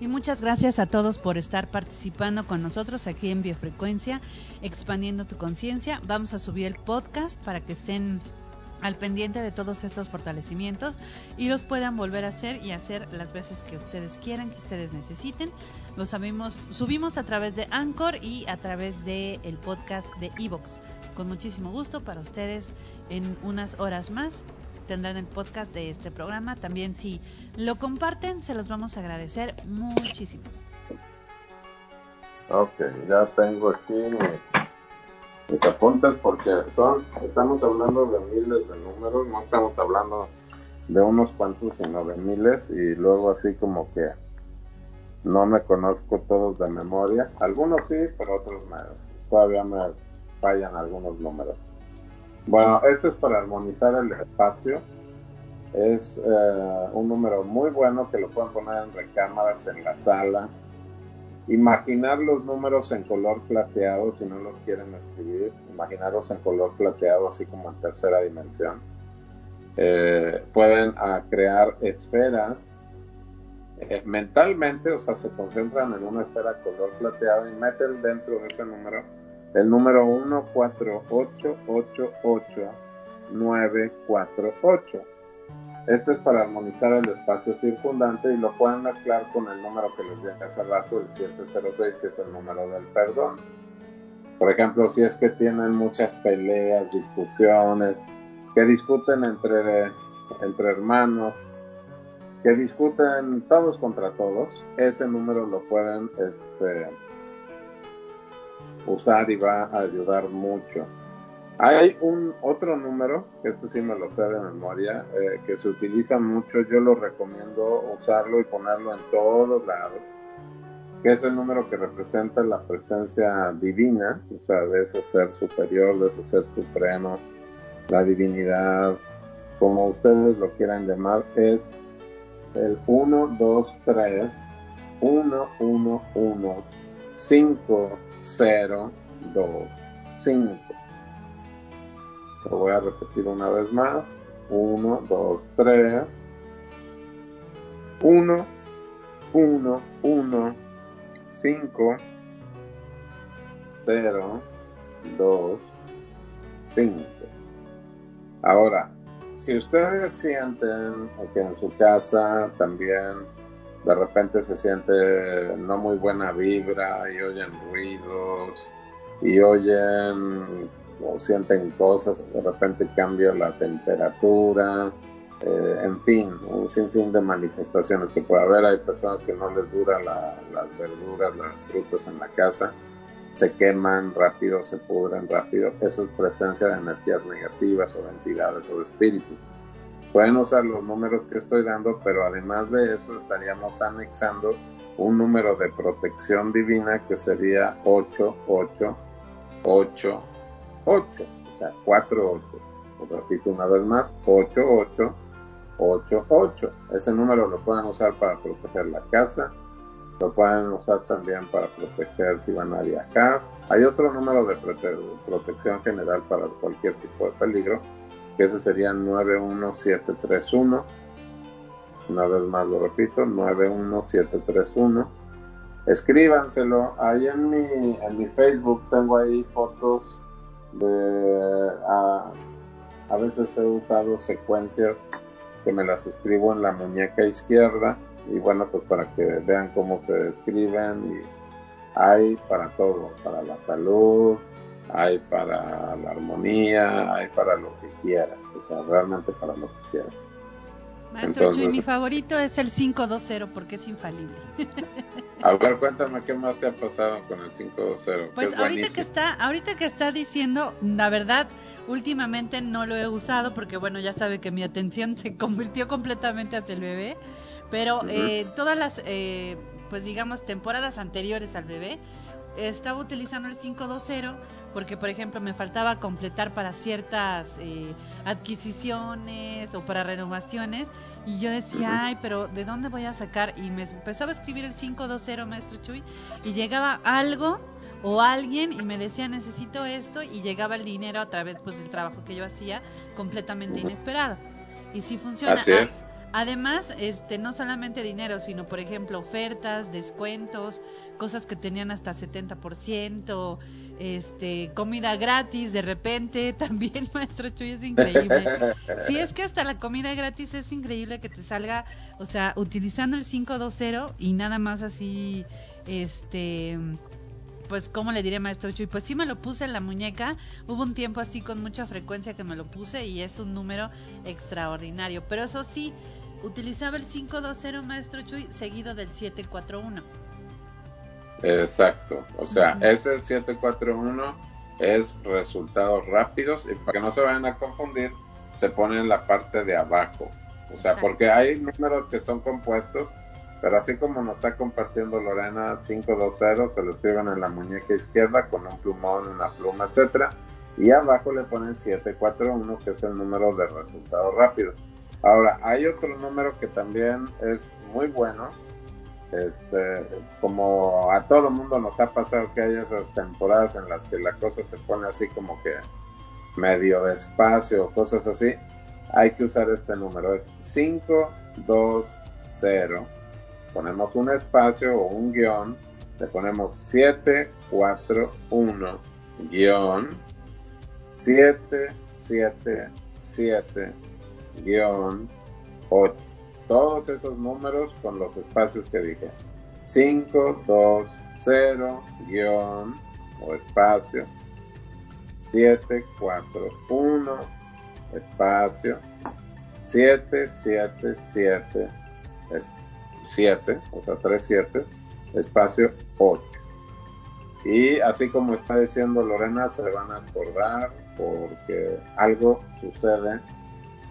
Y muchas gracias a todos por estar participando con nosotros aquí en Biofrecuencia, expandiendo tu conciencia. Vamos a subir el podcast para que estén al pendiente de todos estos fortalecimientos y los puedan volver a hacer y hacer las veces que ustedes quieran, que ustedes necesiten. Lo sabemos, subimos a través de Anchor y a través del el podcast de Evox. Con muchísimo gusto para ustedes en unas horas más tendrán el podcast de este programa. También si lo comparten, se los vamos a agradecer muchísimo. Ok, ya tengo aquí mis apuntes porque son, estamos hablando de miles de números, no estamos hablando de unos cuantos, sino de miles y luego así como que no me conozco todos de memoria, algunos sí, pero otros me, todavía me fallan algunos números. Bueno, este es para armonizar el espacio. Es eh, un número muy bueno que lo pueden poner en recámaras en la sala, imaginar los números en color plateado, si no los quieren escribir, imaginarlos en color plateado, así como en tercera dimensión. Eh, pueden ah, crear esferas eh, mentalmente, o sea, se concentran en una esfera color plateado y meten dentro de ese número el número 14888948. Este es para armonizar el espacio circundante y lo pueden mezclar con el número que les dije hace rato, el 706, que es el número del perdón. Por ejemplo, si es que tienen muchas peleas, discusiones, que discuten entre, entre hermanos, que discuten todos contra todos, ese número lo pueden este, usar y va a ayudar mucho. Hay un otro número, que este sí me lo sé de memoria, eh, que se utiliza mucho, yo lo recomiendo usarlo y ponerlo en todos lados, que es el número que representa la presencia divina, o sea, de ese ser superior, de ese ser supremo, la divinidad, como ustedes lo quieran llamar, es el 1, 2, 3, 1, 1, 1, 5, 0, 2, 5. Lo voy a repetir una vez más. 1, 2, 3. 1, 1, 1, 5, 0, 2, 5. Ahora, si ustedes sienten que en su casa también de repente se siente no muy buena vibra y oyen ruidos y oyen o sienten cosas, de repente cambia la temperatura, eh, en fin, un sinfín de manifestaciones que puede haber. Hay personas que no les dura las verduras, las frutas en la casa, se queman rápido, se pudren rápido. Eso es presencia de energías negativas o de entidades o de espíritus. Pueden usar los números que estoy dando, pero además de eso estaríamos anexando un número de protección divina que sería 8, 8, 8, 8, o sea, 4, 8. Lo repito una vez más, 8, 8, 8, 8. Ese número lo pueden usar para proteger la casa, lo pueden usar también para proteger si van a viajar. Hay otro número de protección general para cualquier tipo de peligro, que ese sería 91731. Una vez más lo repito, 91731. Escríbanselo. Ahí en mi, en mi Facebook tengo ahí fotos de... A, a veces he usado secuencias que me las escribo en la muñeca izquierda y bueno pues para que vean cómo se escriben y hay para todo, para la salud, hay para la armonía, hay para lo que quieras, o sea, realmente para lo que quieras. Maestro mi favorito es el 520 porque es infalible. A ver, cuéntame qué más te ha pasado con el 520. Pues ahorita que está, ahorita que está diciendo, la verdad, últimamente no lo he usado porque bueno, ya sabe que mi atención se convirtió completamente hacia el bebé, pero eh, todas las, eh, pues digamos, temporadas anteriores al bebé, estaba utilizando el 520 porque, por ejemplo, me faltaba completar para ciertas eh, adquisiciones o para renovaciones y yo decía, ay, pero ¿de dónde voy a sacar? Y me empezaba a escribir el 520, maestro Chuy, y llegaba algo o alguien y me decía necesito esto y llegaba el dinero a través pues del trabajo que yo hacía completamente inesperado. Y si funciona. Así es. Además, este, no solamente dinero, sino por ejemplo ofertas, descuentos, cosas que tenían hasta 70%, este, comida gratis de repente, también maestro Chuy es increíble. Si es que hasta la comida gratis es increíble que te salga, o sea, utilizando el 520 y nada más así, este, pues, ¿cómo le diré, maestro Chuy? Pues sí me lo puse en la muñeca. Hubo un tiempo así con mucha frecuencia que me lo puse y es un número extraordinario. Pero eso sí, utilizaba el 520 maestro Chuy seguido del 741. Exacto, o sea, ese 741 es resultados rápidos y para que no se vayan a confundir, se pone en la parte de abajo. O sea, porque hay números que son compuestos, pero así como nos está compartiendo Lorena 520, se lo escriben en la muñeca izquierda con un plumón, una pluma, etcétera, y abajo le ponen 741, que es el número de resultados rápidos. Ahora, hay otro número que también es muy bueno, este, como a todo mundo nos ha pasado que hay esas temporadas en las que la cosa se pone así como que medio despacio o cosas así, hay que usar este número. Es 520. Ponemos un espacio o un guion, le ponemos 741 guion 777 guion 8 todos esos números con los espacios que dije. 5, 2, 0, guion o espacio. 7, 4, 1, espacio. 7, 7, 7, 7, o sea, 3, 7, espacio 8. Y así como está diciendo Lorena, se van a acordar porque algo sucede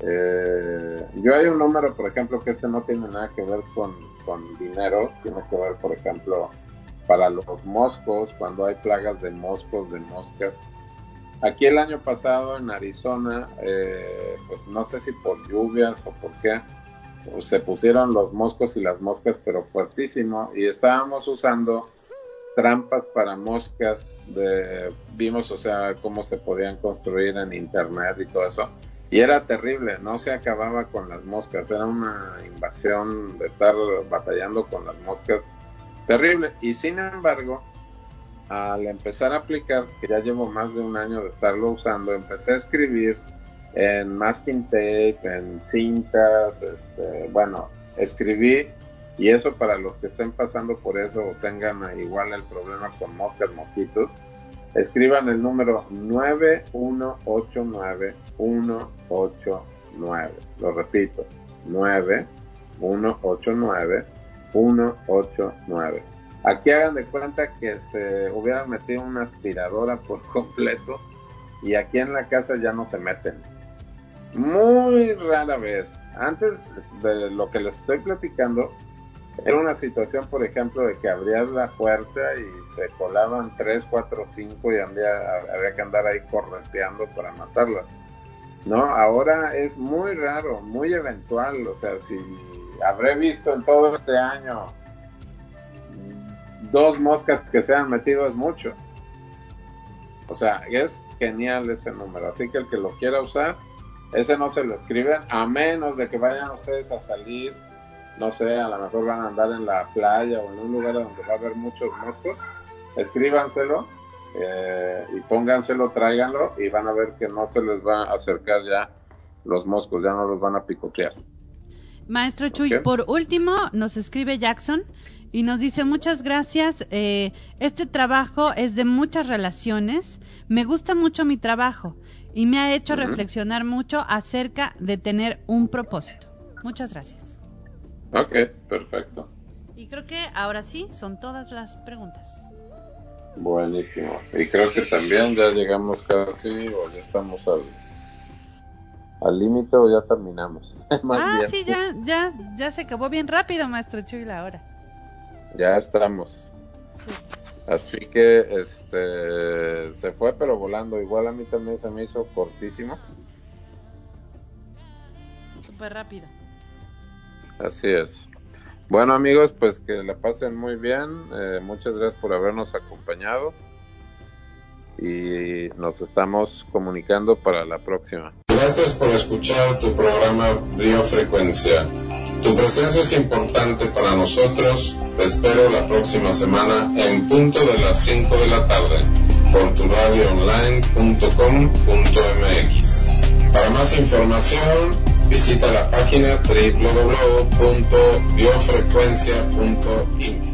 eh, yo hay un número, por ejemplo, que este no tiene nada que ver con, dinero, tiene que ver, por ejemplo, para los moscos, cuando hay plagas de moscos, de moscas. Aquí el año pasado en Arizona, eh, pues no sé si por lluvias o por qué, pues, se pusieron los moscos y las moscas, pero fuertísimo, y estábamos usando trampas para moscas, de, vimos, o sea, cómo se podían construir en internet y todo eso y era terrible, no se acababa con las moscas, era una invasión de estar batallando con las moscas terrible. Y sin embargo, al empezar a aplicar, que ya llevo más de un año de estarlo usando, empecé a escribir en masking tape, en cintas, este, bueno, escribí y eso para los que estén pasando por eso o tengan igual el problema con moscas, mosquitos, escriban el número 9189189. Lo repito, 9189189. Aquí hagan de cuenta que se hubieran metido una aspiradora por completo y aquí en la casa ya no se meten. Muy rara vez. Antes de lo que les estoy platicando, era una situación, por ejemplo, de que abrías la puerta y se colaban 3, 4, 5 y había, había que andar ahí correteando para matarlas. No, ahora es muy raro, muy eventual. O sea, si habré visto en todo este año dos moscas que se han metido es mucho. O sea, es genial ese número. Así que el que lo quiera usar, ese no se lo escriben, a menos de que vayan ustedes a salir no sé, a lo mejor van a andar en la playa o en un lugar donde va a haber muchos moscos, escríbanselo eh, y pónganselo, tráiganlo y van a ver que no se les va a acercar ya los moscos, ya no los van a picotear. Maestro Chuy, por último nos escribe Jackson y nos dice muchas gracias, eh, este trabajo es de muchas relaciones, me gusta mucho mi trabajo y me ha hecho reflexionar mucho acerca de tener un propósito. Muchas gracias. Ok, perfecto. Y creo que ahora sí son todas las preguntas. Buenísimo. Y creo que también ya llegamos casi o ya estamos al al límite o ya terminamos. ah, sí, ya, ya, ya se acabó bien rápido, maestro Chuy, la hora. Ya estamos. Así que este se fue pero volando. Igual a mí también se me hizo cortísimo. Súper rápido. Así es. Bueno amigos, pues que la pasen muy bien. Eh, muchas gracias por habernos acompañado y nos estamos comunicando para la próxima. Gracias por escuchar tu programa Biofrecuencia. Tu presencia es importante para nosotros. Te espero la próxima semana en punto de las 5 de la tarde por tu Para más información Visita la página www.biofrecuencia.info.